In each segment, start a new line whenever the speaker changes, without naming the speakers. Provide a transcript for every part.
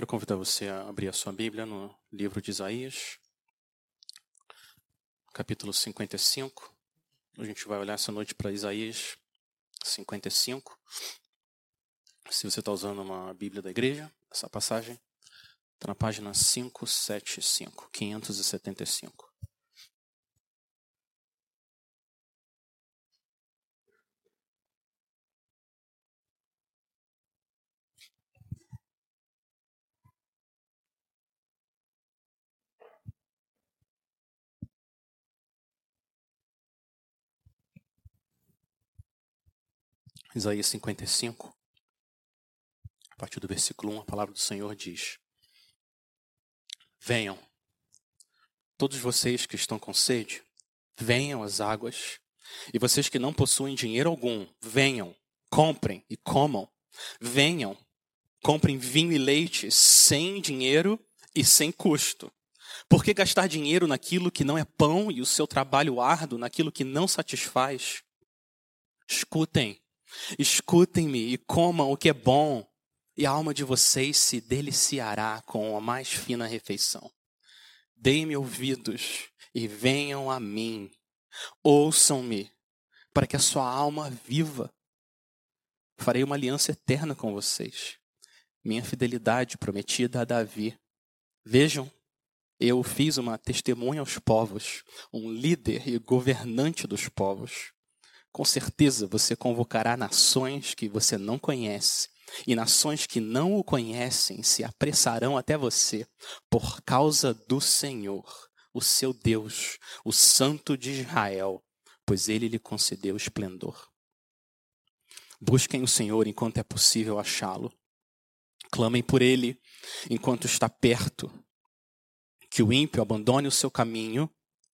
Quero convidar você a abrir a sua Bíblia no livro de Isaías, capítulo 55. A gente vai olhar essa noite para Isaías 55. Se você está usando uma Bíblia da igreja, essa passagem está na página 575, 575. Isaías 55, a partir do versículo 1, a palavra do Senhor diz: Venham, todos vocês que estão com sede, venham às águas, e vocês que não possuem dinheiro algum, venham, comprem e comam. Venham, comprem vinho e leite sem dinheiro e sem custo. Por que gastar dinheiro naquilo que não é pão e o seu trabalho árduo naquilo que não satisfaz? Escutem, Escutem-me e comam o que é bom, e a alma de vocês se deliciará com a mais fina refeição. Deem-me ouvidos e venham a mim. Ouçam-me, para que a sua alma viva. Farei uma aliança eterna com vocês, minha fidelidade prometida a Davi. Vejam, eu fiz uma testemunha aos povos, um líder e governante dos povos. Com certeza você convocará nações que você não conhece, e nações que não o conhecem se apressarão até você por causa do Senhor, o seu Deus, o Santo de Israel, pois ele lhe concedeu esplendor. Busquem o Senhor enquanto é possível achá-lo. Clamem por ele enquanto está perto. Que o ímpio abandone o seu caminho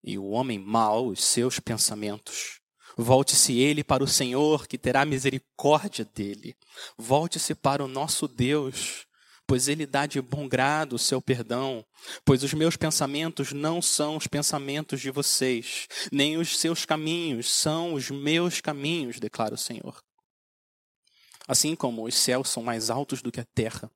e o homem mau os seus pensamentos. Volte-se ele para o Senhor, que terá misericórdia dele. Volte-se para o nosso Deus, pois ele dá de bom grado o seu perdão. Pois os meus pensamentos não são os pensamentos de vocês, nem os seus caminhos são os meus caminhos, declara o Senhor. Assim como os céus são mais altos do que a terra,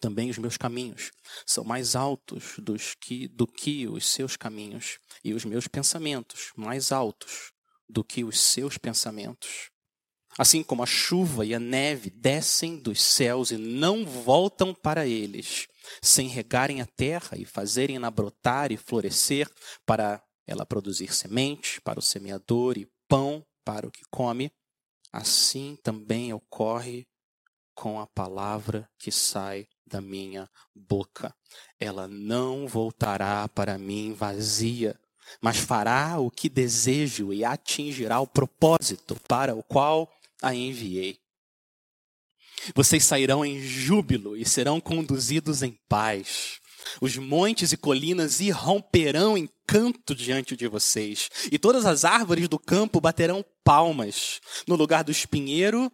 também os meus caminhos são mais altos dos que, do que os seus caminhos, e os meus pensamentos mais altos do que os seus pensamentos. Assim como a chuva e a neve descem dos céus e não voltam para eles, sem regarem a terra e fazerem-na brotar e florescer, para ela produzir semente para o semeador e pão para o que come, assim também ocorre com a palavra que sai da minha boca. Ela não voltará para mim vazia, mas fará o que desejo e atingirá o propósito para o qual a enviei. Vocês sairão em júbilo e serão conduzidos em paz. Os montes e colinas irromperão em canto diante de vocês, e todas as árvores do campo baterão palmas. No lugar do espinheiro,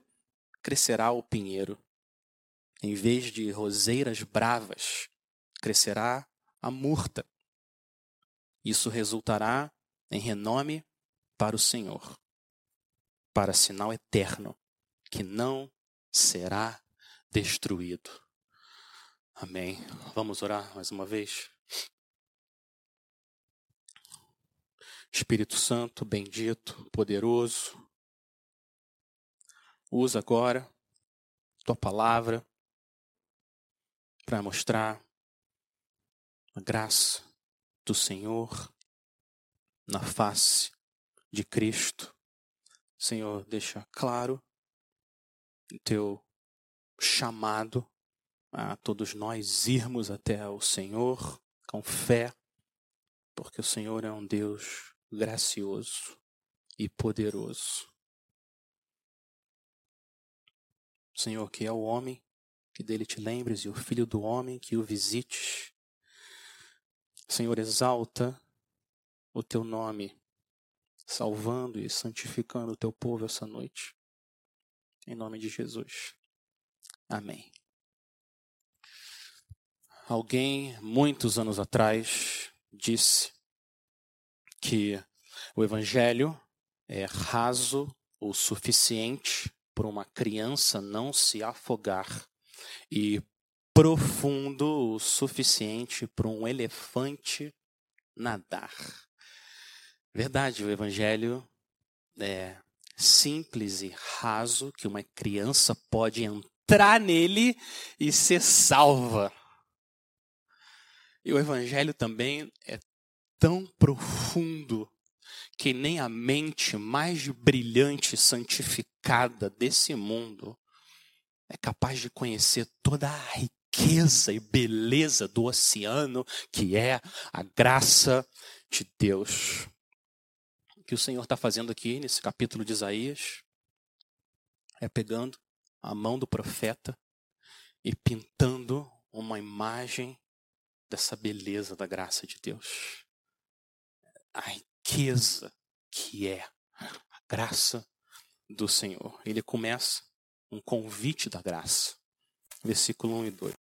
crescerá o pinheiro. Em vez de roseiras bravas, crescerá a murta. Isso resultará em renome para o Senhor, para sinal eterno, que não será destruído. Amém. Vamos orar mais uma vez. Espírito Santo, bendito, poderoso, usa agora tua palavra para mostrar a graça do Senhor na face de Cristo. Senhor, deixa claro o teu chamado a todos nós irmos até o Senhor com fé, porque o Senhor é um Deus gracioso e poderoso. Senhor, que é o homem, que dele te lembres, e o filho do homem, que o visites Senhor, exalta o teu nome, salvando e santificando o teu povo essa noite. Em nome de Jesus. Amém. Alguém, muitos anos atrás, disse que o Evangelho é raso o suficiente para uma criança não se afogar e profundo o suficiente para um elefante nadar. Verdade, o evangelho é simples e raso que uma criança pode entrar nele e ser salva. E o evangelho também é tão profundo que nem a mente mais brilhante e santificada desse mundo é capaz de conhecer toda a riqueza e beleza do oceano que é a graça de Deus. O que o Senhor está fazendo aqui nesse capítulo de Isaías é pegando a mão do profeta e pintando uma imagem dessa beleza da graça de Deus. A riqueza que é a graça do Senhor. Ele começa um convite da graça. Versículo 1 e 2.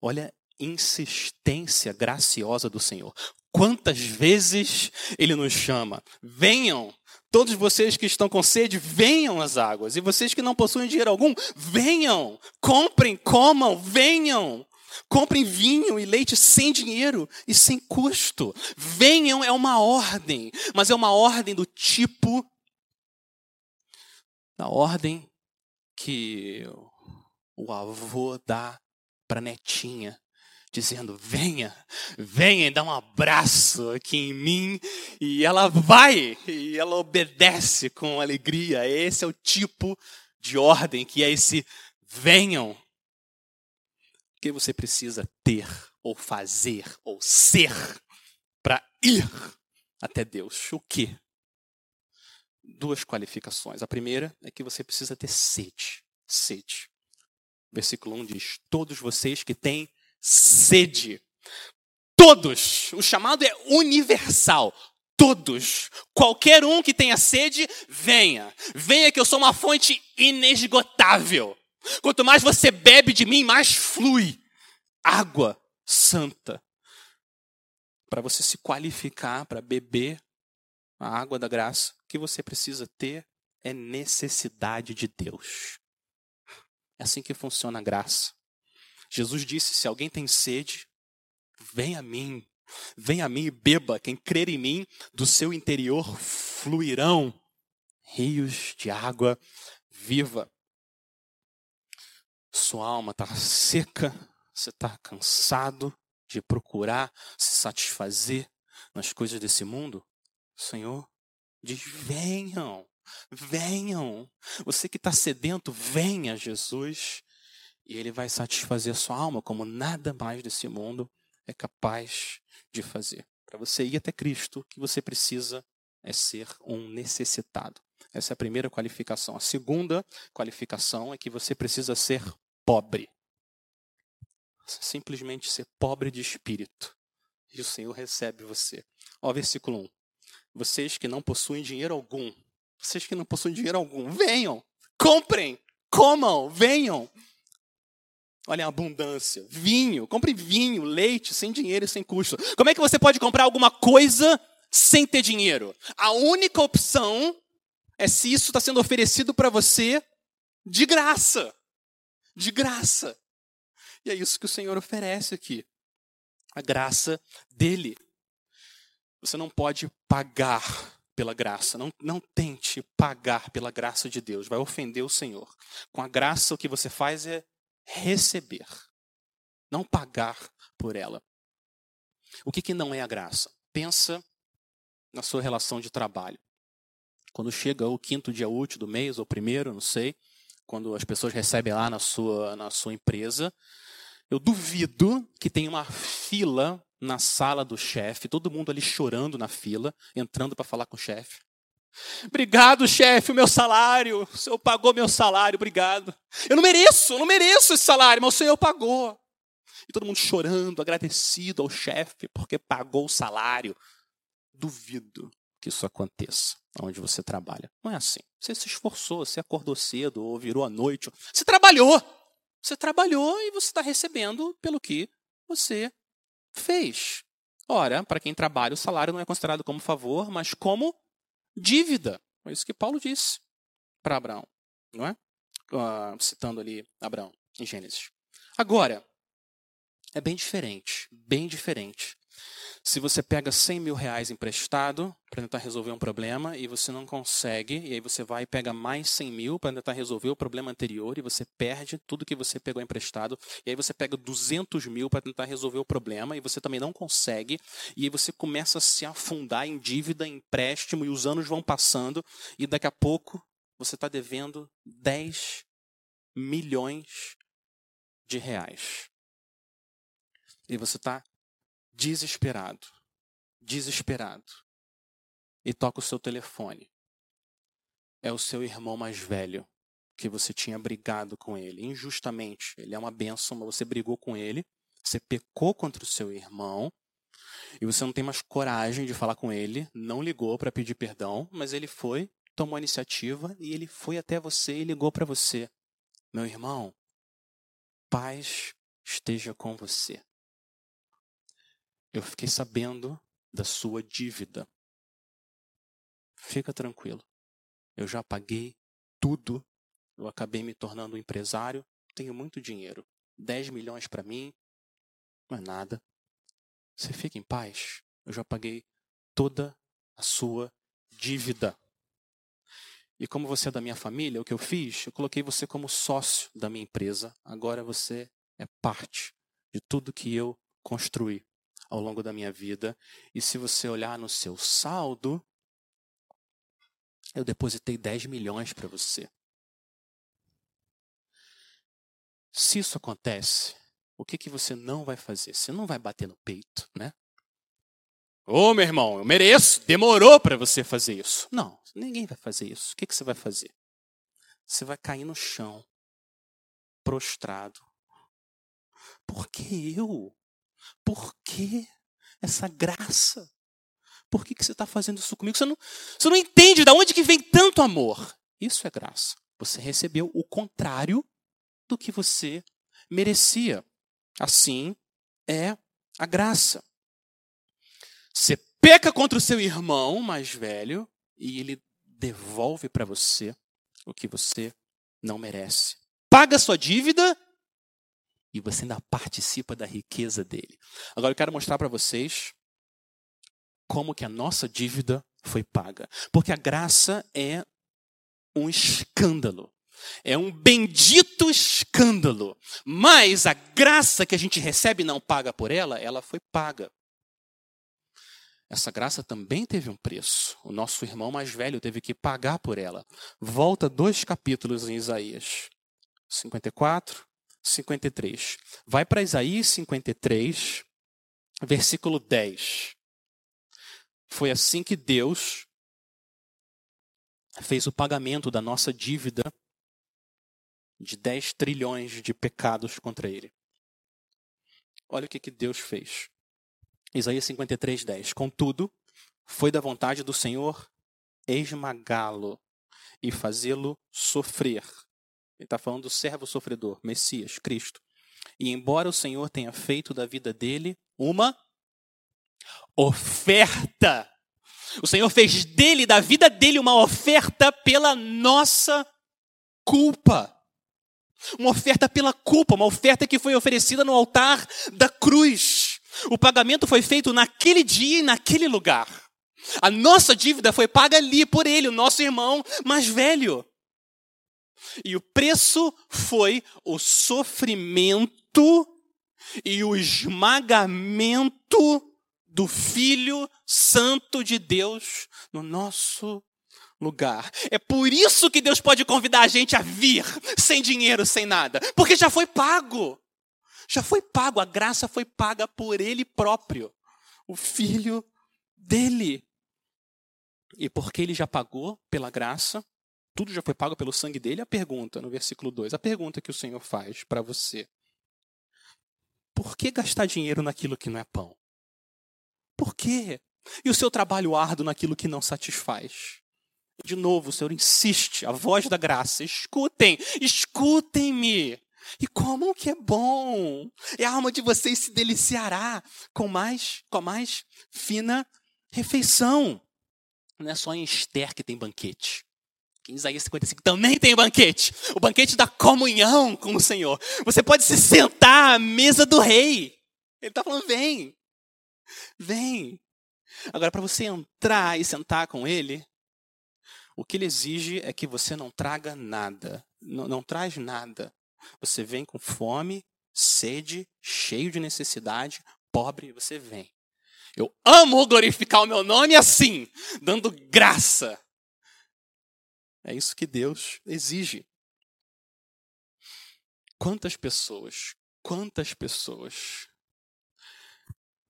Olha a insistência graciosa do Senhor. Quantas vezes ele nos chama? Venham, todos vocês que estão com sede, venham às águas. E vocês que não possuem dinheiro algum, venham, comprem, comam, venham. Comprem vinho e leite sem dinheiro e sem custo. Venham é uma ordem, mas é uma ordem do tipo da ordem que o avô dá para netinha, dizendo: venha, venha e dá um abraço aqui em mim. E ela vai, e ela obedece com alegria. Esse é o tipo de ordem que é esse venham. O que você precisa ter, ou fazer, ou ser, para ir até Deus? O que? duas qualificações. A primeira é que você precisa ter sede. Sede. Versículo 1 diz: Todos vocês que têm sede. Todos. O chamado é universal. Todos. Qualquer um que tenha sede, venha. Venha que eu sou uma fonte inesgotável. Quanto mais você bebe de mim, mais flui. Água santa. Para você se qualificar para beber a água da graça, o que você precisa ter é necessidade de Deus. É assim que funciona a graça. Jesus disse: se alguém tem sede, vem a mim. Vem a mim e beba. Quem crer em mim, do seu interior fluirão rios de água viva. Sua alma está seca, você está cansado de procurar se satisfazer nas coisas desse mundo. Senhor diz: venham, venham. Você que está sedento, venha, Jesus. E Ele vai satisfazer a sua alma como nada mais desse mundo é capaz de fazer. Para você ir até Cristo, o que você precisa é ser um necessitado. Essa é a primeira qualificação. A segunda qualificação é que você precisa ser pobre. Simplesmente ser pobre de espírito. E o Senhor recebe você. Ó, versículo 1. Vocês que não possuem dinheiro algum, vocês que não possuem dinheiro algum, venham, comprem, comam, venham. Olha a abundância. Vinho, compre vinho, leite, sem dinheiro e sem custo. Como é que você pode comprar alguma coisa sem ter dinheiro? A única opção é se isso está sendo oferecido para você de graça. De graça. E é isso que o Senhor oferece aqui. A graça dele. Você não pode pagar pela graça. Não, não tente pagar pela graça de Deus. Vai ofender o Senhor. Com a graça, o que você faz é receber, não pagar por ela. O que, que não é a graça? Pensa na sua relação de trabalho. Quando chega o quinto dia útil do mês, ou primeiro, não sei, quando as pessoas recebem lá na sua, na sua empresa, eu duvido que tenha uma fila na sala do chefe, todo mundo ali chorando na fila, entrando para falar com o chefe. Obrigado, chefe, o meu salário. O senhor pagou meu salário, obrigado. Eu não mereço, eu não mereço esse salário, mas o senhor pagou. E todo mundo chorando, agradecido ao chefe porque pagou o salário. Duvido que isso aconteça onde você trabalha. Não é assim. Você se esforçou, você acordou cedo ou virou à noite. Você trabalhou. Você trabalhou e você está recebendo pelo que você fez. Ora, para quem trabalha, o salário não é considerado como favor, mas como dívida. É isso que Paulo disse para Abraão, não é? Uh, citando ali Abraão, em Gênesis. Agora, é bem diferente, bem diferente. Se você pega 100 mil reais emprestado para tentar resolver um problema e você não consegue, e aí você vai e pega mais 100 mil para tentar resolver o problema anterior e você perde tudo que você pegou emprestado, e aí você pega 200 mil para tentar resolver o problema e você também não consegue, e aí você começa a se afundar em dívida, em empréstimo, e os anos vão passando, e daqui a pouco você está devendo 10 milhões de reais. E você está desesperado, desesperado, e toca o seu telefone. É o seu irmão mais velho, que você tinha brigado com ele injustamente. Ele é uma benção, mas você brigou com ele, você pecou contra o seu irmão, e você não tem mais coragem de falar com ele, não ligou para pedir perdão, mas ele foi, tomou a iniciativa e ele foi até você e ligou para você. Meu irmão, paz esteja com você eu fiquei sabendo da sua dívida. Fica tranquilo. Eu já paguei tudo. Eu acabei me tornando um empresário. Tenho muito dinheiro. 10 milhões para mim não é nada. Você fica em paz. Eu já paguei toda a sua dívida. E como você é da minha família, o que eu fiz? Eu coloquei você como sócio da minha empresa. Agora você é parte de tudo que eu construí ao longo da minha vida. E se você olhar no seu saldo, eu depositei 10 milhões para você. Se isso acontece, o que, que você não vai fazer? Você não vai bater no peito, né? Ô, oh, meu irmão, eu mereço. Demorou para você fazer isso. Não, ninguém vai fazer isso. O que, que você vai fazer? Você vai cair no chão, prostrado. Por que eu? Por que essa graça? Por que, que você está fazendo isso comigo? Você não, você não entende de onde que vem tanto amor. Isso é graça. Você recebeu o contrário do que você merecia. Assim é a graça. Você peca contra o seu irmão mais velho e ele devolve para você o que você não merece. Paga sua dívida e você ainda participa da riqueza dele. Agora eu quero mostrar para vocês como que a nossa dívida foi paga. Porque a graça é um escândalo. É um bendito escândalo. Mas a graça que a gente recebe não paga por ela, ela foi paga. Essa graça também teve um preço. O nosso irmão mais velho teve que pagar por ela. Volta dois capítulos em Isaías 54 53. Vai para Isaías 53, versículo 10. Foi assim que Deus fez o pagamento da nossa dívida de 10 trilhões de pecados contra ele. Olha o que, que Deus fez. Isaías 53, 10. Contudo, foi da vontade do Senhor esmagá-lo e fazê-lo sofrer ele está falando do servo sofredor, Messias, Cristo. E embora o Senhor tenha feito da vida dele uma oferta, o Senhor fez dele, da vida dele, uma oferta pela nossa culpa. Uma oferta pela culpa, uma oferta que foi oferecida no altar da cruz. O pagamento foi feito naquele dia e naquele lugar. A nossa dívida foi paga ali por ele, o nosso irmão mais velho. E o preço foi o sofrimento e o esmagamento do Filho Santo de Deus no nosso lugar. É por isso que Deus pode convidar a gente a vir sem dinheiro, sem nada, porque já foi pago. Já foi pago, a graça foi paga por Ele próprio, o Filho dele. E porque Ele já pagou pela graça, tudo já foi pago pelo sangue dele. A pergunta, no versículo 2, a pergunta que o Senhor faz para você: Por que gastar dinheiro naquilo que não é pão? Por quê? E o seu trabalho árduo naquilo que não satisfaz? De novo, o Senhor insiste, a voz da graça: escutem, escutem-me. E como que é bom! E a alma de vocês se deliciará com mais, com a mais fina refeição. Não é só em Esther que tem banquete. Em Isaías 55 também tem banquete. O banquete da comunhão com o Senhor. Você pode se sentar à mesa do rei. Ele está falando: vem. Vem. Agora, para você entrar e sentar com ele, o que ele exige é que você não traga nada. Não, não traz nada. Você vem com fome, sede, cheio de necessidade, pobre, você vem. Eu amo glorificar o meu nome assim, dando graça. É isso que Deus exige. Quantas pessoas, quantas pessoas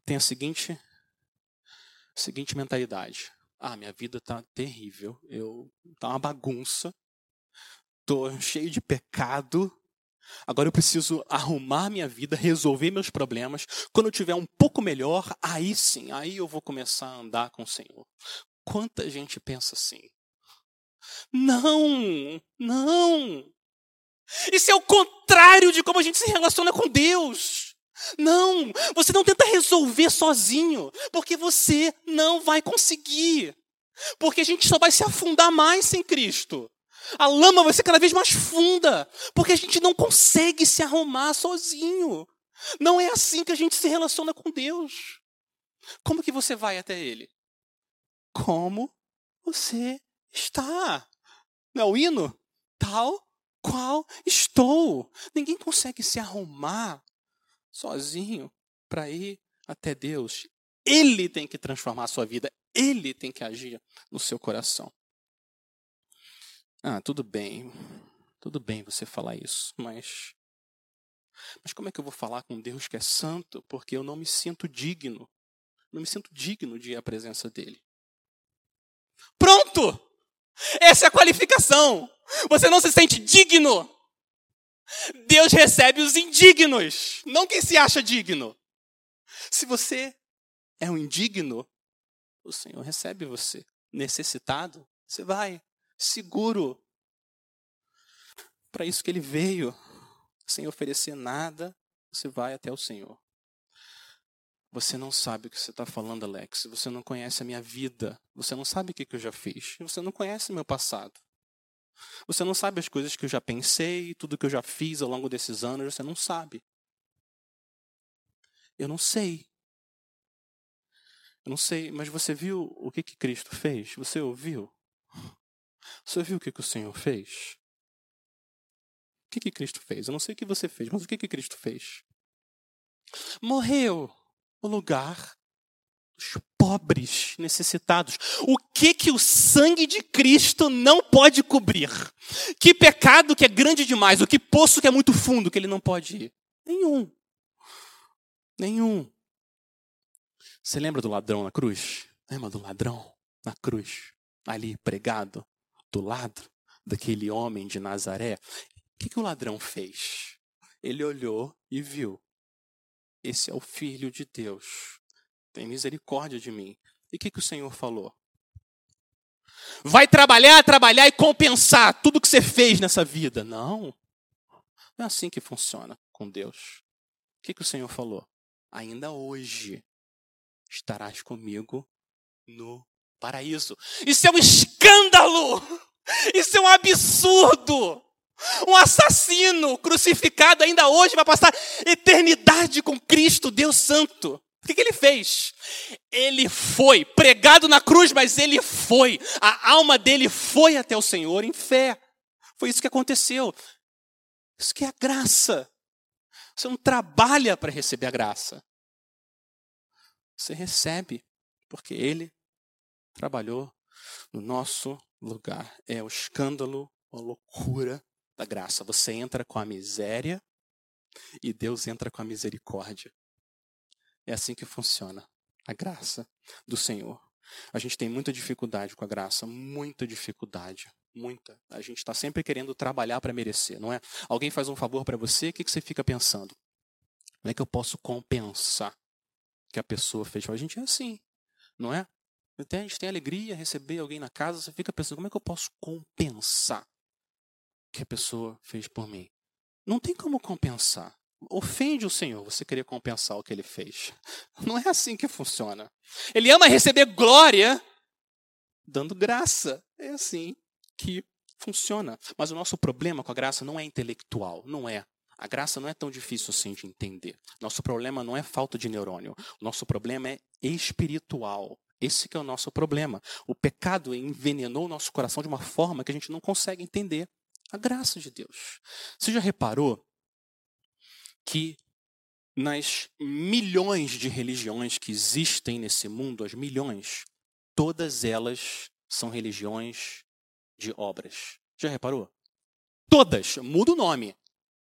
têm a seguinte, a seguinte mentalidade: ah, minha vida está terrível, eu tá uma bagunça, tô cheio de pecado, Agora eu preciso arrumar minha vida, resolver meus problemas. Quando eu tiver um pouco melhor, aí sim, aí eu vou começar a andar com o Senhor. Quanta gente pensa assim? Não, não. Isso é o contrário de como a gente se relaciona com Deus. Não, você não tenta resolver sozinho, porque você não vai conseguir. Porque a gente só vai se afundar mais sem Cristo. A lama vai ser cada vez mais funda, porque a gente não consegue se arrumar sozinho. Não é assim que a gente se relaciona com Deus. Como que você vai até Ele? Como você está. Não é o hino? Tal qual estou. Ninguém consegue se arrumar sozinho para ir até Deus. Ele tem que transformar a sua vida. Ele tem que agir no seu coração. Ah, tudo bem. Tudo bem você falar isso, mas. Mas como é que eu vou falar com Deus que é santo? Porque eu não me sinto digno. Não me sinto digno de ir à presença dele. Pronto! Essa é a qualificação. Você não se sente digno. Deus recebe os indignos, não quem se acha digno. Se você é um indigno, o Senhor recebe você. Necessitado, você vai seguro. Para isso que ele veio, sem oferecer nada, você vai até o Senhor. Você não sabe o que você está falando, Alex. Você não conhece a minha vida. Você não sabe o que, que eu já fiz. Você não conhece meu passado. Você não sabe as coisas que eu já pensei, tudo que eu já fiz ao longo desses anos. Você não sabe. Eu não sei. Eu não sei, mas você viu o que, que Cristo fez? Você ouviu? Você viu o que, que o Senhor fez? O que, que Cristo fez? Eu não sei o que você fez, mas o que, que Cristo fez? Morreu no lugar dos pobres, necessitados. O que que o sangue de Cristo não pode cobrir? Que pecado que é grande demais? O que poço que é muito fundo que ele não pode ir? Nenhum. Nenhum. Você lembra do ladrão na cruz? Lembra do ladrão na cruz? Ali pregado? do lado daquele homem de Nazaré, o que, que o ladrão fez? Ele olhou e viu: esse é o filho de Deus, tem misericórdia de mim. E o que, que o Senhor falou? Vai trabalhar, trabalhar e compensar tudo que você fez nessa vida. Não. Não é assim que funciona com Deus. O que, que o Senhor falou? Ainda hoje estarás comigo no paraíso. Isso é um escândalo! Isso é um absurdo! Um assassino crucificado ainda hoje vai passar eternidade com Cristo, Deus Santo. O que, que, ele fez? Ele foi pregado na cruz, mas ele foi. A alma dele foi até o Senhor em fé. Foi isso que aconteceu. Isso que é a graça. Você não trabalha para receber a graça. Você recebe, porque ele trabalhou no nosso lugar. É o escândalo, a loucura da graça. Você entra com a miséria e Deus entra com a misericórdia. É assim que funciona a graça do Senhor. A gente tem muita dificuldade com a graça, muita dificuldade, muita. A gente está sempre querendo trabalhar para merecer, não é? Alguém faz um favor para você, o que, que você fica pensando? Como é que eu posso compensar que a pessoa fez? A gente é assim, não é? Até a gente tem alegria receber alguém na casa, você fica pensando, como é que eu posso compensar que a pessoa fez por mim? Não tem como compensar. Ofende o Senhor você querer compensar o que ele fez. Não é assim que funciona. Ele ama receber glória dando graça. É assim que Funciona. Mas o nosso problema com a graça não é intelectual, não é. A graça não é tão difícil assim de entender. Nosso problema não é falta de neurônio. Nosso problema é espiritual. Esse é o nosso problema. O pecado envenenou o nosso coração de uma forma que a gente não consegue entender a graça de Deus. Você já reparou que nas milhões de religiões que existem nesse mundo, as milhões, todas elas são religiões de obras. Já reparou? Todas, muda o nome.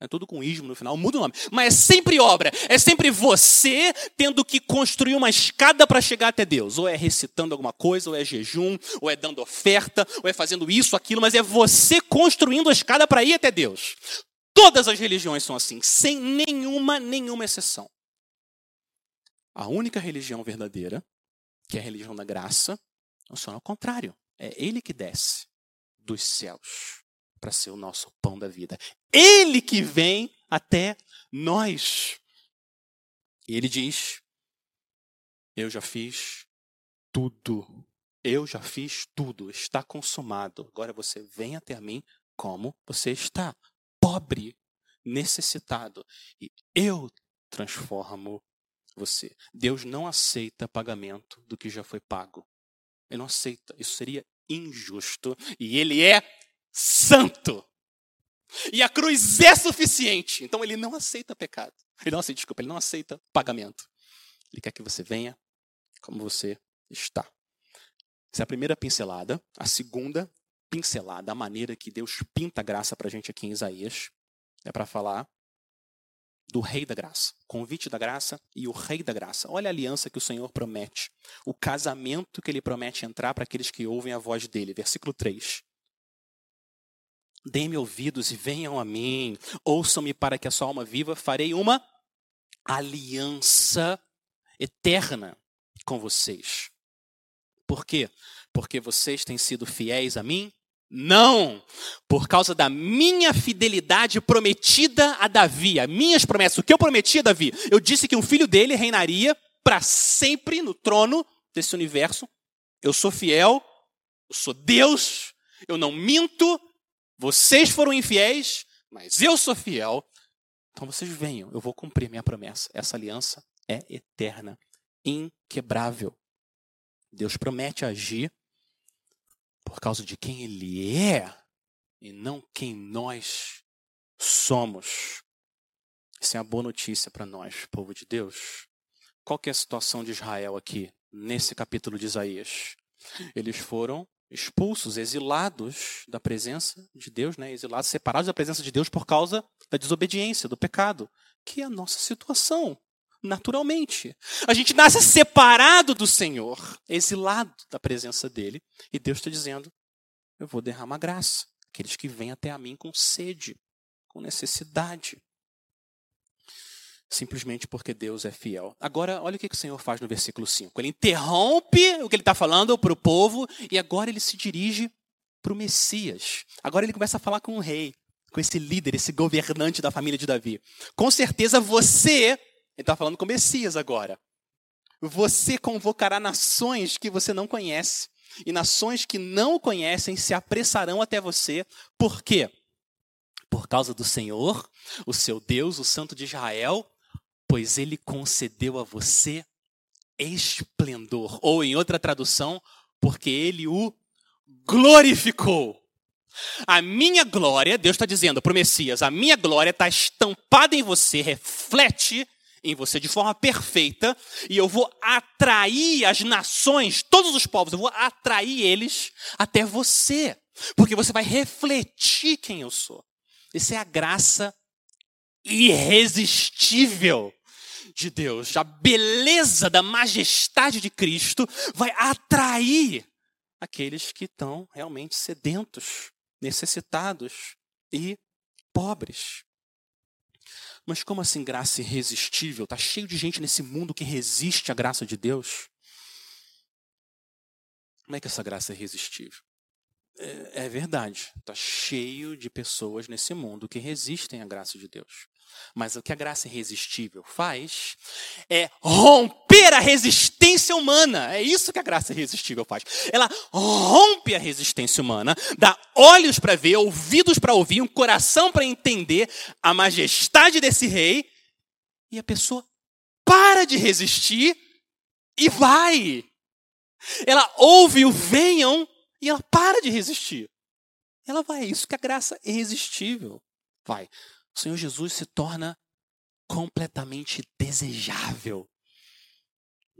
É tudo com ismo no final, muda o nome. Mas é sempre obra. É sempre você tendo que construir uma escada para chegar até Deus. Ou é recitando alguma coisa, ou é jejum, ou é dando oferta, ou é fazendo isso, aquilo, mas é você construindo a escada para ir até Deus. Todas as religiões são assim, sem nenhuma, nenhuma exceção. A única religião verdadeira, que é a religião da graça, funciona ao contrário. É Ele que desce dos céus para ser o nosso pão da vida. Ele que vem até nós. E ele diz: Eu já fiz tudo. Eu já fiz tudo. Está consumado. Agora você vem até mim como você está. Pobre, necessitado. E eu transformo você. Deus não aceita pagamento do que já foi pago. Ele não aceita. Isso seria injusto. E ele é santo. E a cruz é suficiente. Então ele não aceita pecado. Ele não aceita, desculpa, ele não aceita pagamento. Ele quer que você venha como você está. Essa é a primeira pincelada. A segunda pincelada, a maneira que Deus pinta a graça para a gente aqui em Isaías, é para falar do Rei da Graça. Convite da graça e o Rei da Graça. Olha a aliança que o Senhor promete. O casamento que ele promete entrar para aqueles que ouvem a voz dele. Versículo 3. Deem-me ouvidos e venham a mim. Ouçam-me para que a sua alma viva. Farei uma aliança eterna com vocês. Por quê? Porque vocês têm sido fiéis a mim? Não! Por causa da minha fidelidade prometida a Davi, as minhas promessas. O que eu prometi a Davi? Eu disse que um filho dele reinaria para sempre no trono desse universo. Eu sou fiel, eu sou Deus, eu não minto, vocês foram infiéis, mas eu sou fiel. Então vocês venham, eu vou cumprir minha promessa. Essa aliança é eterna, inquebrável. Deus promete agir por causa de quem Ele é e não quem nós somos. Essa é uma boa notícia para nós, povo de Deus. Qual que é a situação de Israel aqui, nesse capítulo de Isaías? Eles foram expulsos, exilados da presença de Deus, né? exilados, separados da presença de Deus por causa da desobediência, do pecado, que é a nossa situação, naturalmente. A gente nasce separado do Senhor, exilado da presença dele, e Deus está dizendo: Eu vou derramar graça. Aqueles que vêm até a mim com sede, com necessidade simplesmente porque Deus é fiel. Agora, olha o que o Senhor faz no versículo 5. Ele interrompe o que ele está falando para o povo e agora ele se dirige para o Messias. Agora ele começa a falar com o rei, com esse líder, esse governante da família de Davi. Com certeza você, ele está falando com o Messias agora. Você convocará nações que você não conhece. E nações que não o conhecem se apressarão até você. Por quê? Por causa do Senhor, o seu Deus, o Santo de Israel, pois ele concedeu a você esplendor. Ou, em outra tradução, porque ele o glorificou. A minha glória, Deus está dizendo para o Messias, a minha glória está estampada em você, reflete em você de forma perfeita, e eu vou atrair as nações, todos os povos, eu vou atrair eles até você, porque você vai refletir quem eu sou. Essa é a graça irresistível de Deus, a beleza da majestade de Cristo vai atrair aqueles que estão realmente sedentos, necessitados e pobres. Mas como assim graça irresistível? Está cheio de gente nesse mundo que resiste à graça de Deus. Como é que essa graça é irresistível? É, é verdade. Está cheio de pessoas nesse mundo que resistem à graça de Deus. Mas o que a graça irresistível faz é romper a resistência humana. É isso que a graça irresistível faz. Ela rompe a resistência humana, dá olhos para ver, ouvidos para ouvir, um coração para entender a majestade desse rei, e a pessoa para de resistir e vai. Ela ouve o venham e ela para de resistir. Ela vai. É isso que a graça irresistível vai o Senhor Jesus se torna completamente desejável.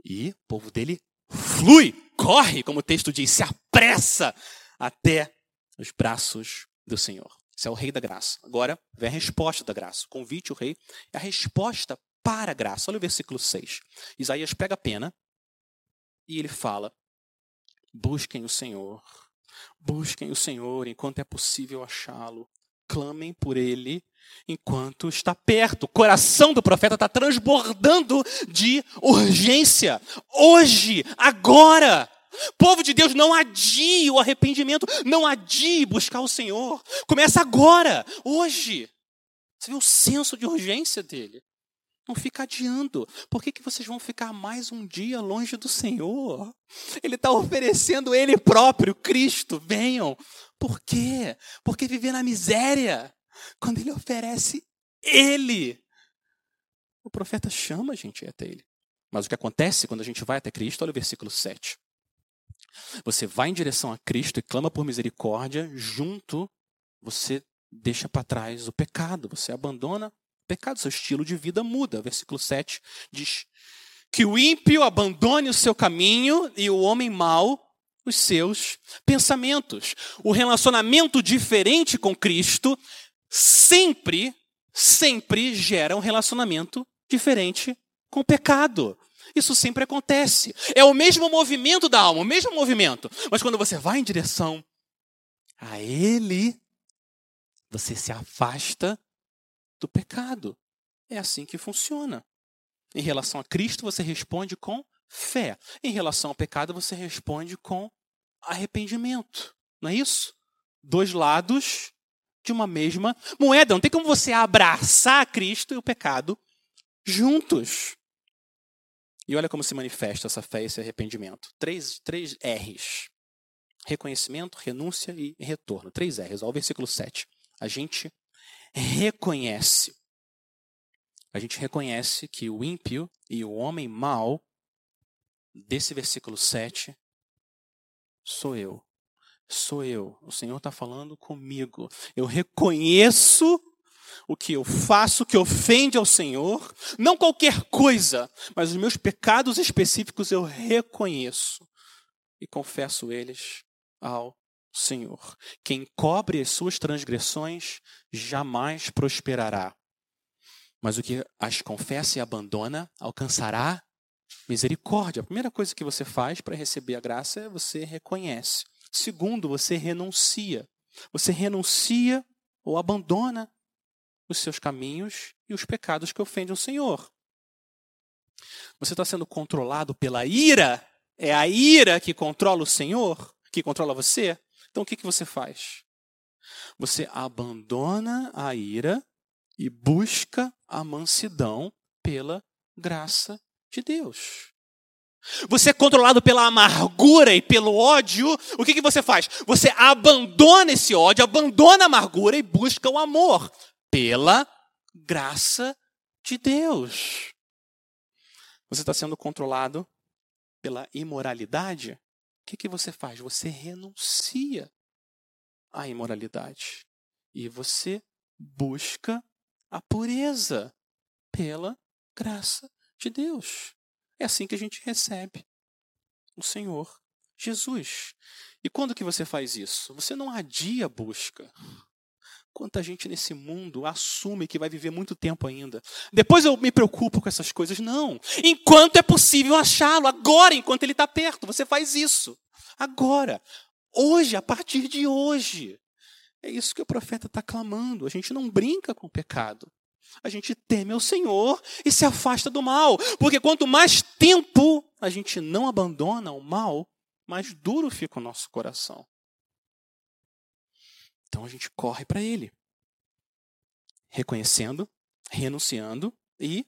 E o povo dele flui, corre, como o texto diz, se apressa até os braços do Senhor. Esse é o rei da graça. Agora vem a resposta da graça. Convite o rei é a resposta para a graça. Olha o versículo 6. Isaías pega a pena e ele fala: Busquem o Senhor, busquem o Senhor enquanto é possível achá-lo, clamem por ele enquanto está perto. O coração do profeta está transbordando de urgência. Hoje, agora. Povo de Deus, não adie o arrependimento, não adie buscar o Senhor. Começa agora, hoje. Você vê o senso de urgência dele. Não fica adiando. Por que, que vocês vão ficar mais um dia longe do Senhor? Ele está oferecendo Ele próprio, Cristo. Venham. Por quê? Porque viver na miséria quando ele oferece ele. O profeta chama a gente até ele. Mas o que acontece quando a gente vai até Cristo? Olha o versículo 7. Você vai em direção a Cristo e clama por misericórdia, junto você deixa para trás o pecado, você abandona pecado, seu estilo de vida muda. Versículo 7 diz que o ímpio abandone o seu caminho e o homem mau os seus pensamentos. O relacionamento diferente com Cristo sempre, sempre gera um relacionamento diferente com o pecado. Isso sempre acontece. É o mesmo movimento da alma, o mesmo movimento. Mas quando você vai em direção a Ele, você se afasta do pecado. É assim que funciona. Em relação a Cristo, você responde com fé. Em relação ao pecado, você responde com arrependimento. Não é isso? Dois lados de uma mesma moeda. Não tem como você abraçar Cristo e o pecado juntos. E olha como se manifesta essa fé e esse arrependimento. Três, três R's. Reconhecimento, renúncia e retorno. Três R's. Olha o versículo 7. A gente reconhece. A gente reconhece que o ímpio e o homem mau, desse versículo 7, sou eu sou eu. O Senhor está falando comigo. Eu reconheço o que eu faço que ofende ao Senhor, não qualquer coisa, mas os meus pecados específicos eu reconheço e confesso eles ao Senhor. Quem cobre as suas transgressões jamais prosperará. Mas o que as confessa e abandona alcançará misericórdia. A primeira coisa que você faz para receber a graça é você reconhece. Segundo, você renuncia. Você renuncia ou abandona os seus caminhos e os pecados que ofendem o Senhor. Você está sendo controlado pela ira? É a ira que controla o Senhor? Que controla você? Então o que, que você faz? Você abandona a ira e busca a mansidão pela graça de Deus. Você é controlado pela amargura e pelo ódio, o que, que você faz? Você abandona esse ódio, abandona a amargura e busca o amor pela graça de Deus. Você está sendo controlado pela imoralidade? Que, que você faz? Você renuncia à imoralidade e você busca a pureza pela graça de Deus. É assim que a gente recebe o Senhor Jesus. E quando que você faz isso? Você não adia a busca. Quanta gente nesse mundo assume que vai viver muito tempo ainda. Depois eu me preocupo com essas coisas. Não. Enquanto é possível achá-lo, agora, enquanto ele está perto, você faz isso. Agora. Hoje, a partir de hoje. É isso que o profeta está clamando. A gente não brinca com o pecado a gente teme ao Senhor e se afasta do mal. Porque quanto mais tempo a gente não abandona o mal, mais duro fica o nosso coração. Então a gente corre para Ele, reconhecendo, renunciando e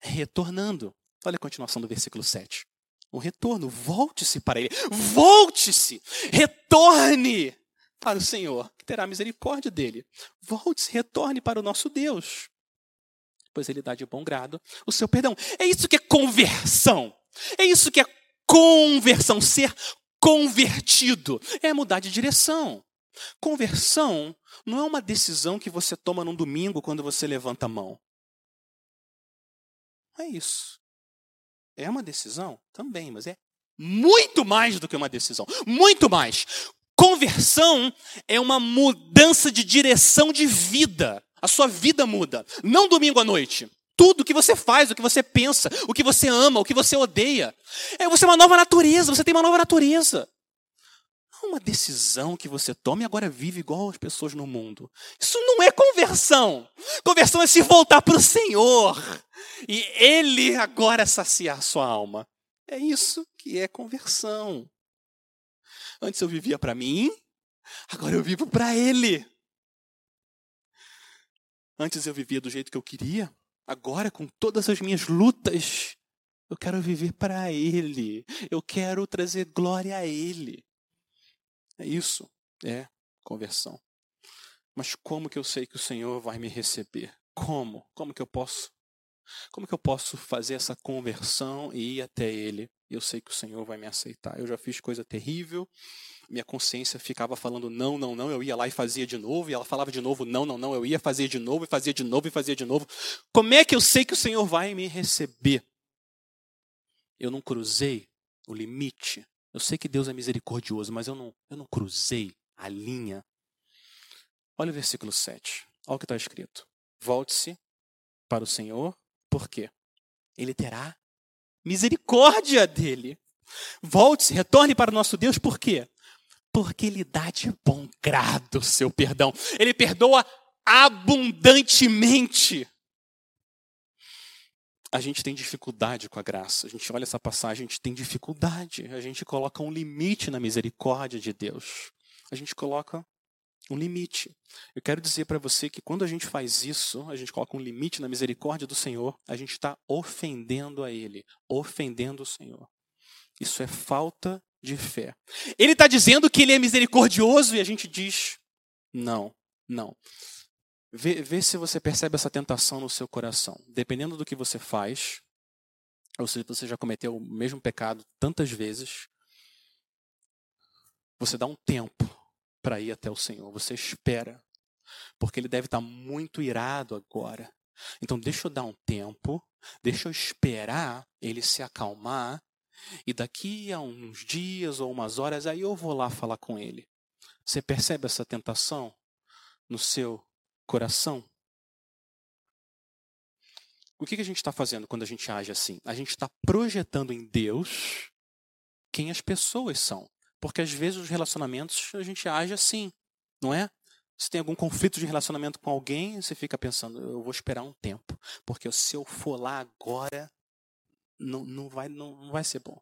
retornando. Olha a continuação do versículo 7. O retorno, volte-se para ele. Volte-se! Retorne para o Senhor, que terá misericórdia dele. Volte-se, retorne para o nosso Deus. Pois ele dá de bom grado o seu perdão. É isso que é conversão. É isso que é conversão, ser convertido. É mudar de direção. Conversão não é uma decisão que você toma num domingo quando você levanta a mão. É isso. É uma decisão? Também, mas é muito mais do que uma decisão. Muito mais. Conversão é uma mudança de direção de vida. A sua vida muda. Não domingo à noite. Tudo o que você faz, o que você pensa, o que você ama, o que você odeia. É você é uma nova natureza, você tem uma nova natureza. Uma decisão que você toma e agora vive igual as pessoas no mundo. Isso não é conversão. Conversão é se voltar para o Senhor. E Ele agora saciar sua alma. É isso que é conversão. Antes eu vivia para mim, agora eu vivo para Ele. Antes eu vivia do jeito que eu queria, agora com todas as minhas lutas, eu quero viver para Ele. Eu quero trazer glória a Ele. É isso, é conversão. Mas como que eu sei que o Senhor vai me receber? Como? Como que eu posso? Como que eu posso fazer essa conversão e ir até Ele? Eu sei que o Senhor vai me aceitar. Eu já fiz coisa terrível, minha consciência ficava falando não, não, não, eu ia lá e fazia de novo, e ela falava de novo não, não, não, eu ia fazer de novo, e fazia de novo, e fazia de novo. Como é que eu sei que o Senhor vai me receber? Eu não cruzei o limite eu sei que Deus é misericordioso, mas eu não, eu não cruzei a linha. Olha o versículo 7. Olha o que está escrito. Volte-se para o Senhor, por quê? Ele terá misericórdia dele. Volte-se, retorne para o nosso Deus, por quê? Porque ele dá de bom grado o seu perdão. Ele perdoa abundantemente a gente tem dificuldade com a graça. A gente olha essa passagem, a gente tem dificuldade. A gente coloca um limite na misericórdia de Deus. A gente coloca um limite. Eu quero dizer para você que quando a gente faz isso, a gente coloca um limite na misericórdia do Senhor, a gente está ofendendo a Ele, ofendendo o Senhor. Isso é falta de fé. Ele está dizendo que Ele é misericordioso e a gente diz: não, não. Vê, vê se você percebe essa tentação no seu coração. Dependendo do que você faz, ou se você já cometeu o mesmo pecado tantas vezes, você dá um tempo para ir até o Senhor. Você espera. Porque ele deve estar muito irado agora. Então, deixa eu dar um tempo, deixa eu esperar ele se acalmar, e daqui a uns dias ou umas horas, aí eu vou lá falar com ele. Você percebe essa tentação no seu coração. O que, a gente está fazendo quando a gente age assim? A gente está projetando em Deus quem as pessoas são. Porque às vezes os relacionamentos a gente age assim, não é? Se tem algum conflito de relacionamento com alguém, você fica pensando, eu vou esperar um tempo. Porque se eu for lá agora, não, não, vai, não, não vai ser bom.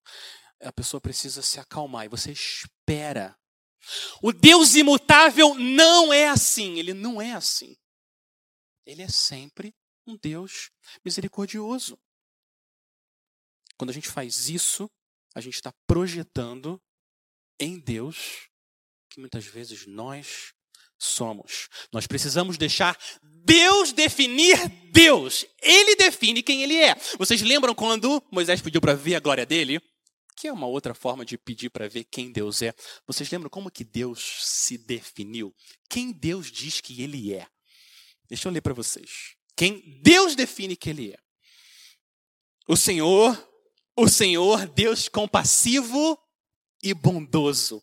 A pessoa precisa se acalmar e você espera o Deus imutável não é assim, ele não é assim. Ele é sempre um Deus misericordioso. Quando a gente faz isso, a gente está projetando em Deus que muitas vezes nós somos. Nós precisamos deixar Deus definir Deus. Ele define quem ele é. Vocês lembram quando Moisés pediu para ver a glória dele? Que é uma outra forma de pedir para ver quem Deus é. Vocês lembram como que Deus se definiu? Quem Deus diz que ele é? Deixa eu ler para vocês. Quem Deus define que ele é? O Senhor, o Senhor, Deus compassivo e bondoso,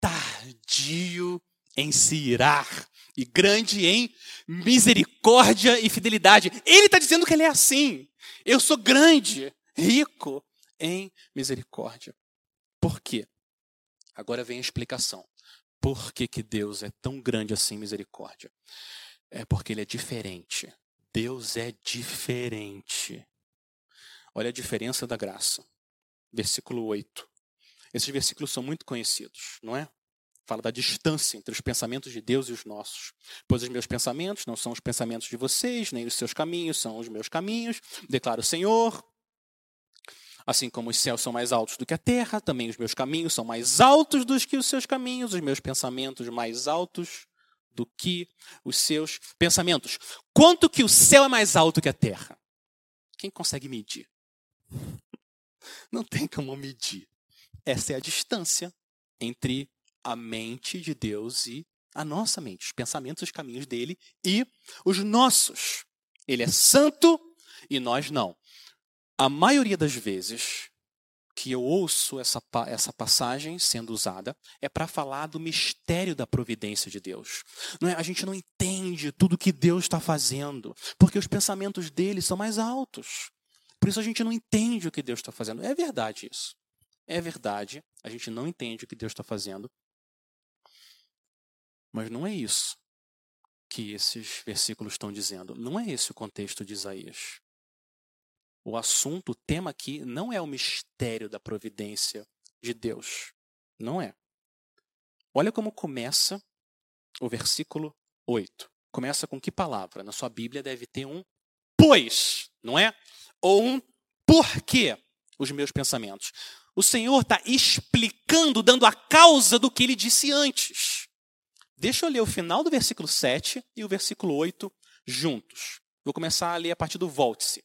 tardio em se irar e grande em misericórdia e fidelidade. Ele está dizendo que ele é assim. Eu sou grande, rico em misericórdia. Por quê? Agora vem a explicação. Por que, que Deus é tão grande assim em misericórdia? É porque ele é diferente. Deus é diferente. Olha a diferença da graça. Versículo 8. Esses versículos são muito conhecidos, não é? Fala da distância entre os pensamentos de Deus e os nossos. Pois os meus pensamentos não são os pensamentos de vocês, nem os seus caminhos são os meus caminhos, declara o Senhor. Assim como os céus são mais altos do que a terra, também os meus caminhos são mais altos do que os seus caminhos, os meus pensamentos mais altos do que os seus pensamentos. Quanto que o céu é mais alto que a terra? Quem consegue medir? Não tem como medir. Essa é a distância entre a mente de Deus e a nossa mente, os pensamentos, os caminhos dele e os nossos. Ele é santo e nós não. A maioria das vezes que eu ouço essa, essa passagem sendo usada é para falar do mistério da providência de Deus. Não é? A gente não entende tudo que Deus está fazendo, porque os pensamentos dele são mais altos. Por isso a gente não entende o que Deus está fazendo. É verdade isso. É verdade. A gente não entende o que Deus está fazendo. Mas não é isso que esses versículos estão dizendo. Não é esse o contexto de Isaías. O assunto, o tema aqui, não é o mistério da providência de Deus. Não é. Olha como começa o versículo 8. Começa com que palavra? Na sua Bíblia deve ter um pois, não é? Ou um porquê os meus pensamentos. O Senhor está explicando, dando a causa do que ele disse antes. Deixa eu ler o final do versículo 7 e o versículo 8 juntos. Vou começar a ler a partir do volte-se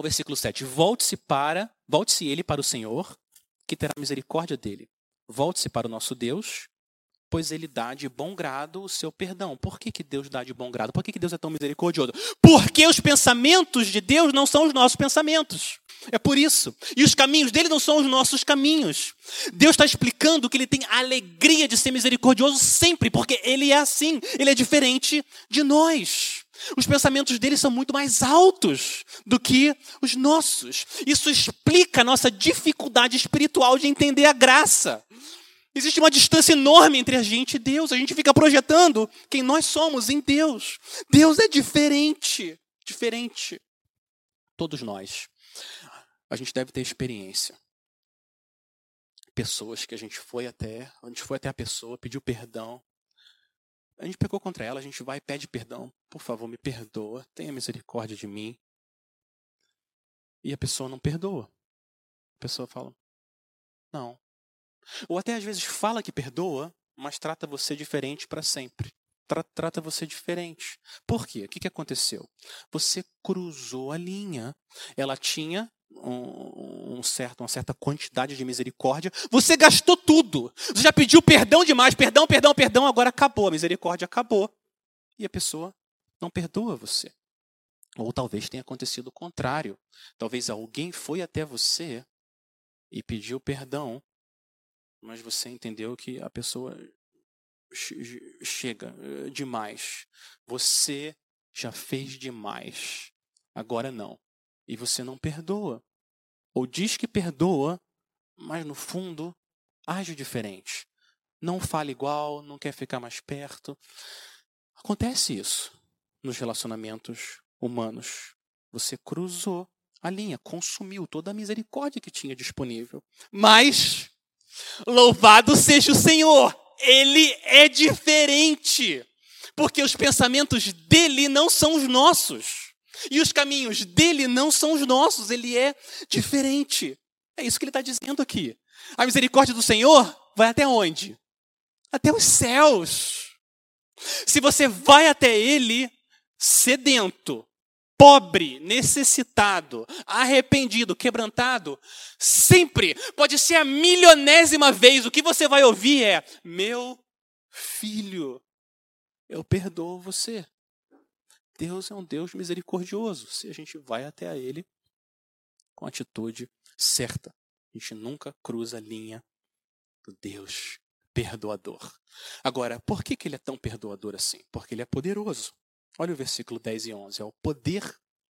ao versículo 7. Volte-se para, volte-se ele para o Senhor, que terá misericórdia dele. Volte-se para o nosso Deus, pois ele dá de bom grado o seu perdão. Por que, que Deus dá de bom grado? Por que, que Deus é tão misericordioso? Porque os pensamentos de Deus não são os nossos pensamentos. É por isso. E os caminhos dele não são os nossos caminhos. Deus está explicando que ele tem a alegria de ser misericordioso sempre, porque ele é assim. Ele é diferente de nós. Os pensamentos dele são muito mais altos do que os nossos. Isso explica a nossa dificuldade espiritual de entender a graça. Existe uma distância enorme entre a gente e Deus. A gente fica projetando quem nós somos em Deus. Deus é diferente. Diferente. Todos nós. A gente deve ter experiência. Pessoas que a gente foi até, a gente foi até a pessoa, pediu perdão, a gente pecou contra ela, a gente vai e pede perdão. Por favor, me perdoa, tenha misericórdia de mim. E a pessoa não perdoa. A pessoa fala, não. Ou até às vezes fala que perdoa, mas trata você diferente para sempre. Tra trata você diferente. Por quê? O que, que aconteceu? Você cruzou a linha. Ela tinha um, um, certo, uma certa quantidade de misericórdia. Você gastou tudo. Você já pediu perdão demais, perdão, perdão, perdão, agora acabou, a misericórdia acabou. E a pessoa não perdoa você. Ou talvez tenha acontecido o contrário. Talvez alguém foi até você e pediu perdão, mas você entendeu que a pessoa chega eh, demais. Você já fez demais. Agora não e você não perdoa. Ou diz que perdoa, mas no fundo age diferente. Não fala igual, não quer ficar mais perto. Acontece isso nos relacionamentos humanos. Você cruzou a linha, consumiu toda a misericórdia que tinha disponível. Mas, louvado seja o Senhor, ele é diferente. Porque os pensamentos dele não são os nossos. E os caminhos dele não são os nossos, ele é diferente. É isso que ele está dizendo aqui. A misericórdia do Senhor vai até onde? Até os céus. Se você vai até ele sedento, pobre, necessitado, arrependido, quebrantado, sempre, pode ser a milionésima vez, o que você vai ouvir é: Meu filho, eu perdoo você. Deus é um Deus misericordioso, se a gente vai até a Ele com a atitude certa. A gente nunca cruza a linha do Deus perdoador. Agora, por que, que ele é tão perdoador assim? Porque ele é poderoso. Olha o versículo 10 e 11, é o poder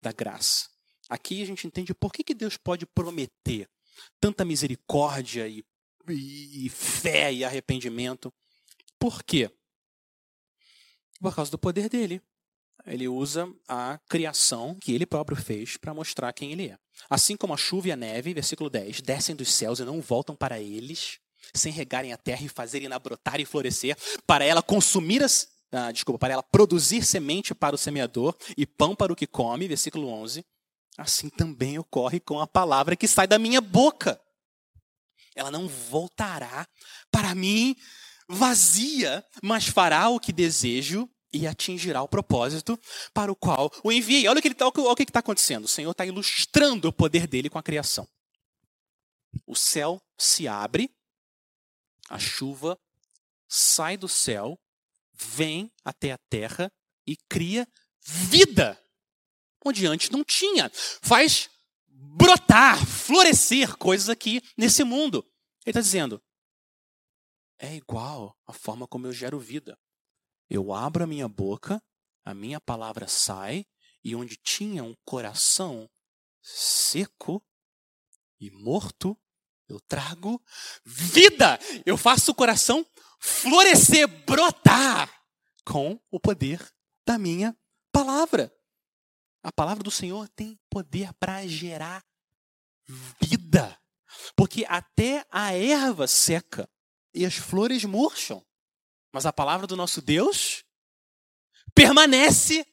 da graça. Aqui a gente entende por que, que Deus pode prometer tanta misericórdia e, e, e fé e arrependimento. Por quê? Por causa do poder dele ele usa a criação que ele próprio fez para mostrar quem ele é. Assim como a chuva e a neve, versículo 10, descem dos céus e não voltam para eles, sem regarem a terra e fazerem-na brotar e florescer, para ela consumir as, ah, desculpa, para ela produzir semente para o semeador e pão para o que come, versículo 11, assim também ocorre com a palavra que sai da minha boca. Ela não voltará para mim vazia, mas fará o que desejo e atingirá o propósito para o qual o enviei. Olha o que está tá acontecendo. O Senhor está ilustrando o poder dele com a criação. O céu se abre, a chuva sai do céu, vem até a terra e cria vida, onde antes não tinha. Faz brotar, florescer coisas aqui nesse mundo. Ele está dizendo: é igual a forma como eu gero vida. Eu abro a minha boca, a minha palavra sai, e onde tinha um coração seco e morto, eu trago vida. Eu faço o coração florescer, brotar com o poder da minha palavra. A palavra do Senhor tem poder para gerar vida. Porque até a erva seca e as flores murcham. Mas a palavra do nosso Deus permanece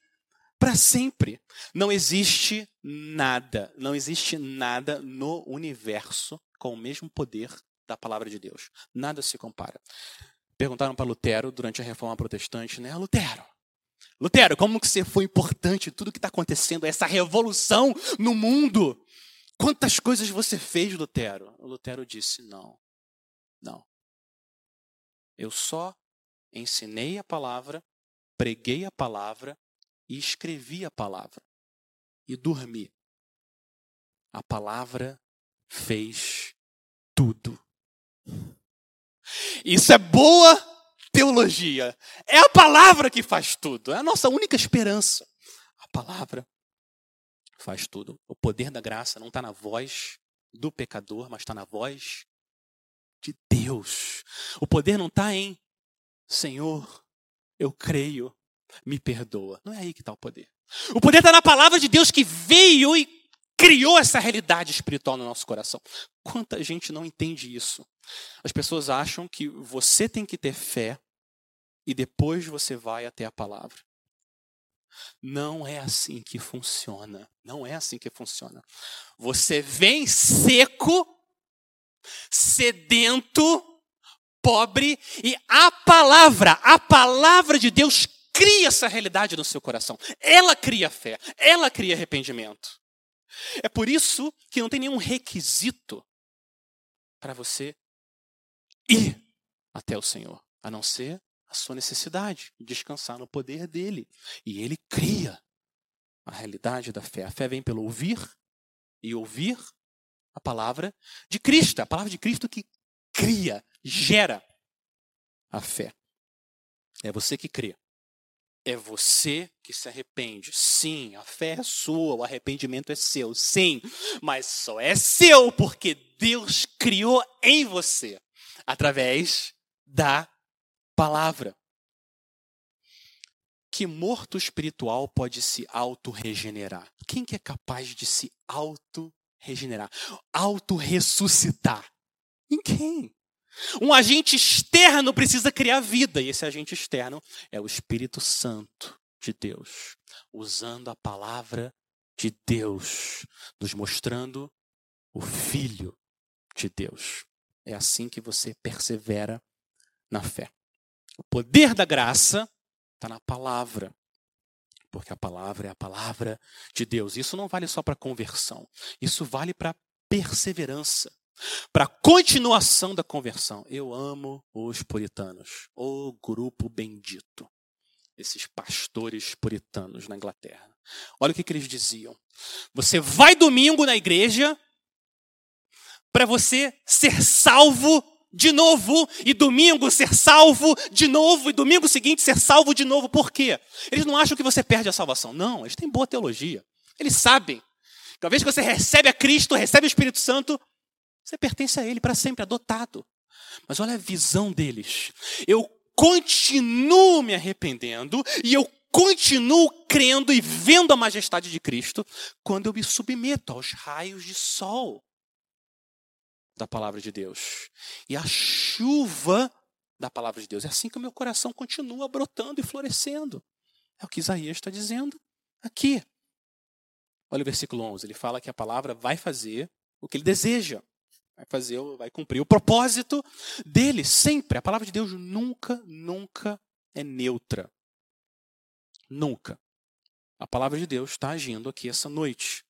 para sempre. Não existe nada, não existe nada no universo com o mesmo poder da palavra de Deus. Nada se compara. Perguntaram para Lutero durante a Reforma Protestante, né? Lutero, Lutero, como que você foi importante tudo que está acontecendo, essa revolução no mundo? Quantas coisas você fez, Lutero? Lutero disse: não, não. Eu só ensinei a palavra, preguei a palavra e escrevi a palavra. E dormi. A palavra fez tudo. Isso é boa teologia. É a palavra que faz tudo. É a nossa única esperança. A palavra faz tudo. O poder da graça não está na voz do pecador, mas está na voz de Deus. O poder não está em Senhor, eu creio, me perdoa. Não é aí que está o poder. O poder está na palavra de Deus que veio e criou essa realidade espiritual no nosso coração. Quanta gente não entende isso? As pessoas acham que você tem que ter fé e depois você vai até a palavra. Não é assim que funciona. Não é assim que funciona. Você vem seco, sedento, pobre, e a palavra, a palavra de Deus cria essa realidade no seu coração. Ela cria fé, ela cria arrependimento. É por isso que não tem nenhum requisito para você ir até o Senhor, a não ser a sua necessidade de descansar no poder dele. E ele cria a realidade da fé. A fé vem pelo ouvir e ouvir a palavra de Cristo. A palavra de Cristo que cria, gera a fé. É você que crê. É você que se arrepende. Sim, a fé é sua, o arrependimento é seu. Sim, mas só é seu porque Deus criou em você através da palavra. Que morto espiritual pode se auto-regenerar? Quem que é capaz de se auto-regenerar? Auto-ressuscitar? Ninguém. Um agente externo precisa criar vida, e esse agente externo é o Espírito Santo de Deus, usando a palavra de Deus, nos mostrando o Filho de Deus. É assim que você persevera na fé. O poder da graça está na palavra. Porque a palavra é a palavra de Deus. Isso não vale só para conversão. Isso vale para perseverança. Para continuação da conversão. Eu amo os puritanos. O grupo bendito. Esses pastores puritanos na Inglaterra. Olha o que, que eles diziam. Você vai domingo na igreja para você ser salvo de novo, e domingo ser salvo de novo, e domingo seguinte ser salvo de novo. Por quê? Eles não acham que você perde a salvação. Não, eles têm boa teologia. Eles sabem que uma vez que você recebe a Cristo, recebe o Espírito Santo, você pertence a Ele para sempre, adotado. Mas olha a visão deles. Eu continuo me arrependendo e eu continuo crendo e vendo a majestade de Cristo quando eu me submeto aos raios de sol da palavra de Deus e a chuva da palavra de Deus. É assim que o meu coração continua brotando e florescendo. É o que Isaías está dizendo aqui. Olha o versículo 11. Ele fala que a palavra vai fazer o que ele deseja. Vai fazer, vai cumprir o propósito dele sempre. A palavra de Deus nunca, nunca é neutra. Nunca. A palavra de Deus está agindo aqui essa noite.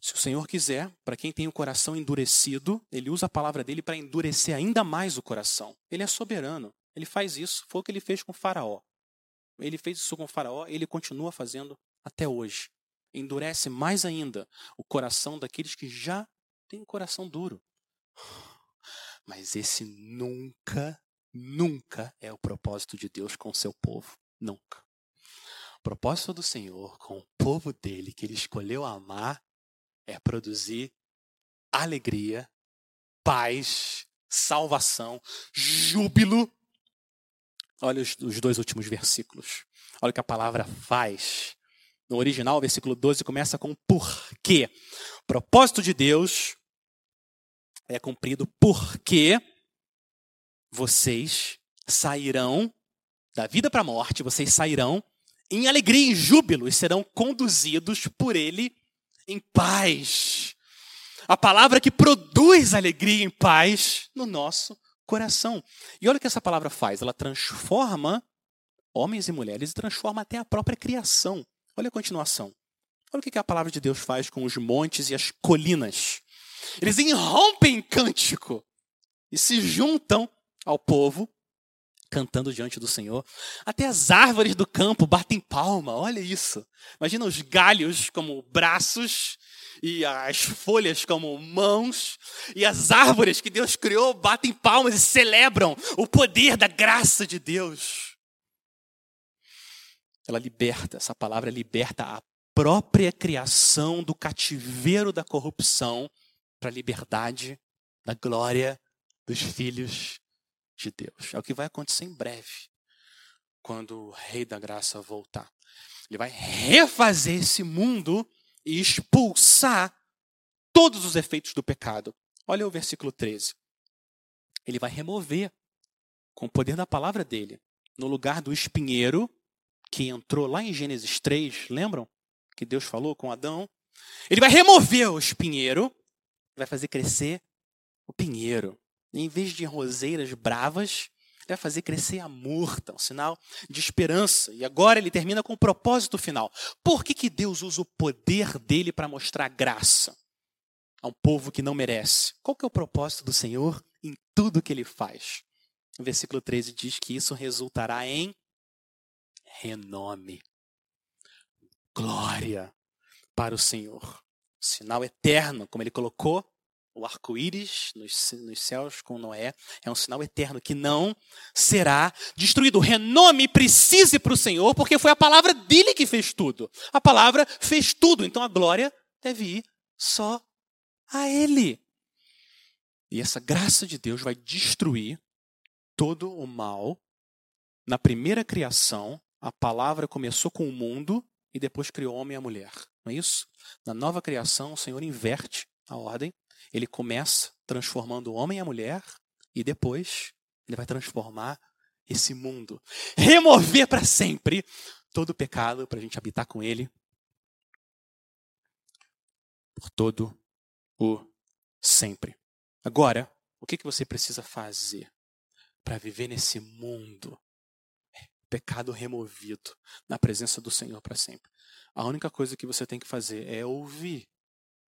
Se o Senhor quiser, para quem tem o coração endurecido, ele usa a palavra dele para endurecer ainda mais o coração. Ele é soberano. Ele faz isso. Foi o que ele fez com Faraó. Ele fez isso com Faraó e ele continua fazendo até hoje. Endurece mais ainda o coração daqueles que já têm um coração duro. Mas esse nunca, nunca é o propósito de Deus com o seu povo. Nunca. O propósito do Senhor com o povo dele, que ele escolheu amar, é produzir alegria, paz, salvação, júbilo. Olha os, os, dois últimos versículos. Olha o que a palavra faz. No original, o versículo 12 começa com porquê. O propósito de Deus é cumprido porque vocês sairão da vida para a morte, vocês sairão em alegria e júbilo e serão conduzidos por Ele em paz. A palavra que produz alegria e paz no nosso coração. E olha o que essa palavra faz: ela transforma homens e mulheres e transforma até a própria criação. Olha a continuação. Olha o que a palavra de Deus faz com os montes e as colinas. Eles irrompem em cântico e se juntam ao povo cantando diante do Senhor. Até as árvores do campo batem palma, olha isso. Imagina os galhos como braços e as folhas como mãos, e as árvores que Deus criou batem palmas e celebram o poder da graça de Deus. Ela liberta, essa palavra liberta a própria criação do cativeiro da corrupção para a liberdade da glória dos filhos de Deus. É o que vai acontecer em breve, quando o Rei da Graça voltar. Ele vai refazer esse mundo e expulsar todos os efeitos do pecado. Olha o versículo 13. Ele vai remover, com o poder da palavra dele, no lugar do espinheiro que entrou lá em Gênesis 3, lembram? Que Deus falou com Adão. Ele vai remover o espinheiro, vai fazer crescer o pinheiro. Em vez de roseiras bravas, vai fazer crescer a murta, um sinal de esperança. E agora ele termina com o propósito final. Por que, que Deus usa o poder dele para mostrar graça a um povo que não merece? Qual que é o propósito do Senhor em tudo que ele faz? O versículo 13 diz que isso resultará em renome, glória para o Senhor. Sinal eterno, como ele colocou o arco-íris nos, nos, céus com Noé é um sinal eterno que não será destruído. Renome precise para o Senhor, porque foi a palavra dele que fez tudo. A palavra fez tudo, então a glória deve ir só a ele. E essa graça de Deus vai destruir todo o mal. Na primeira criação, a palavra começou com o mundo e depois criou o homem e a mulher. Não é isso? Na nova criação, o Senhor inverte a ordem ele começa transformando o homem e a mulher e depois ele vai transformar esse mundo, remover para sempre todo o pecado para a gente habitar com ele por todo o sempre. Agora, o que, que você precisa fazer para viver nesse mundo? Pecado removido na presença do Senhor para sempre. A única coisa que você tem que fazer é ouvir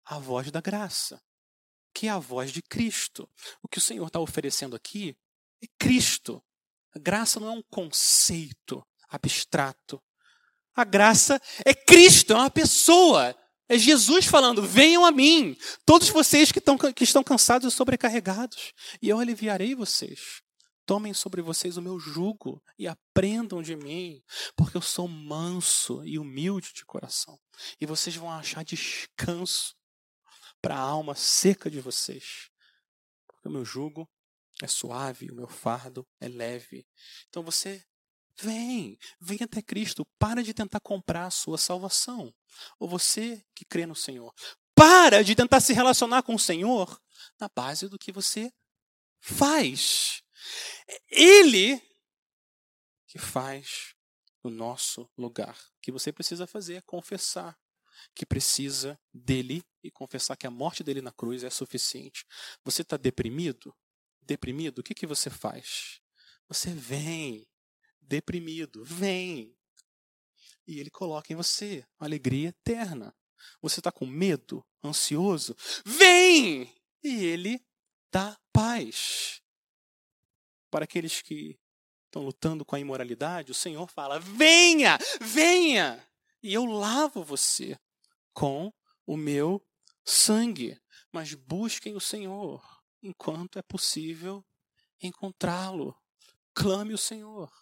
a voz da graça que é a voz de Cristo. O que o Senhor está oferecendo aqui é Cristo. A graça não é um conceito abstrato. A graça é Cristo, é uma pessoa. É Jesus falando: venham a mim, todos vocês que, estão, que estão cansados e sobrecarregados, e eu aliviarei vocês. Tomem sobre vocês o meu jugo e aprendam de mim, porque eu sou manso e humilde de coração, e vocês vão achar descanso para a alma seca de vocês. Porque o meu jugo é suave, o meu fardo é leve. Então você vem, vem até Cristo, para de tentar comprar a sua salvação. Ou você que crê no Senhor, para de tentar se relacionar com o Senhor na base do que você faz. Ele que faz no nosso lugar. O que você precisa fazer é confessar que precisa dele e confessar que a morte dele na cruz é suficiente. Você está deprimido? Deprimido? O que, que você faz? Você vem, deprimido, vem. E ele coloca em você alegria eterna. Você está com medo, ansioso? Vem! E ele dá paz. Para aqueles que estão lutando com a imoralidade, o Senhor fala: venha, venha, e eu lavo você com o meu sangue. Mas busquem o Senhor enquanto é possível encontrá-lo. Clame o Senhor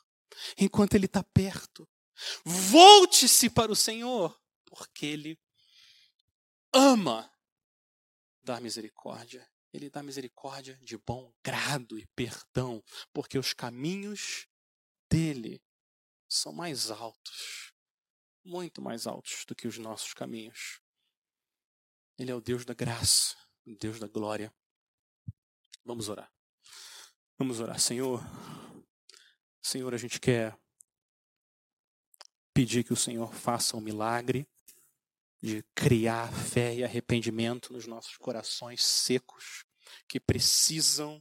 enquanto Ele está perto. Volte-se para o Senhor, porque Ele ama dar misericórdia. Ele dá misericórdia de bom grado e perdão, porque os caminhos dele são mais altos, muito mais altos do que os nossos caminhos. Ele é o Deus da graça, o Deus da glória. Vamos orar. Vamos orar, Senhor. Senhor, a gente quer pedir que o Senhor faça um milagre de criar fé e arrependimento nos nossos corações secos que precisam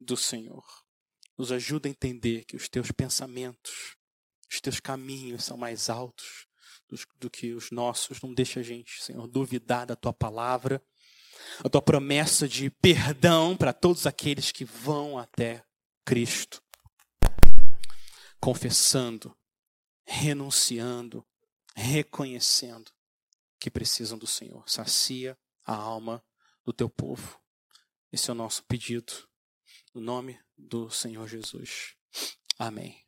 do Senhor. Nos ajuda a entender que os teus pensamentos, os teus caminhos são mais altos do, que os nossos. Não deixa a gente, Senhor, duvidar da tua palavra, a tua promessa de perdão para todos aqueles que vão até Cristo, confessando, renunciando, reconhecendo que precisam do Senhor. Sacia a alma do teu povo. Esse é o nosso pedido. No nome do Senhor Jesus. Amém.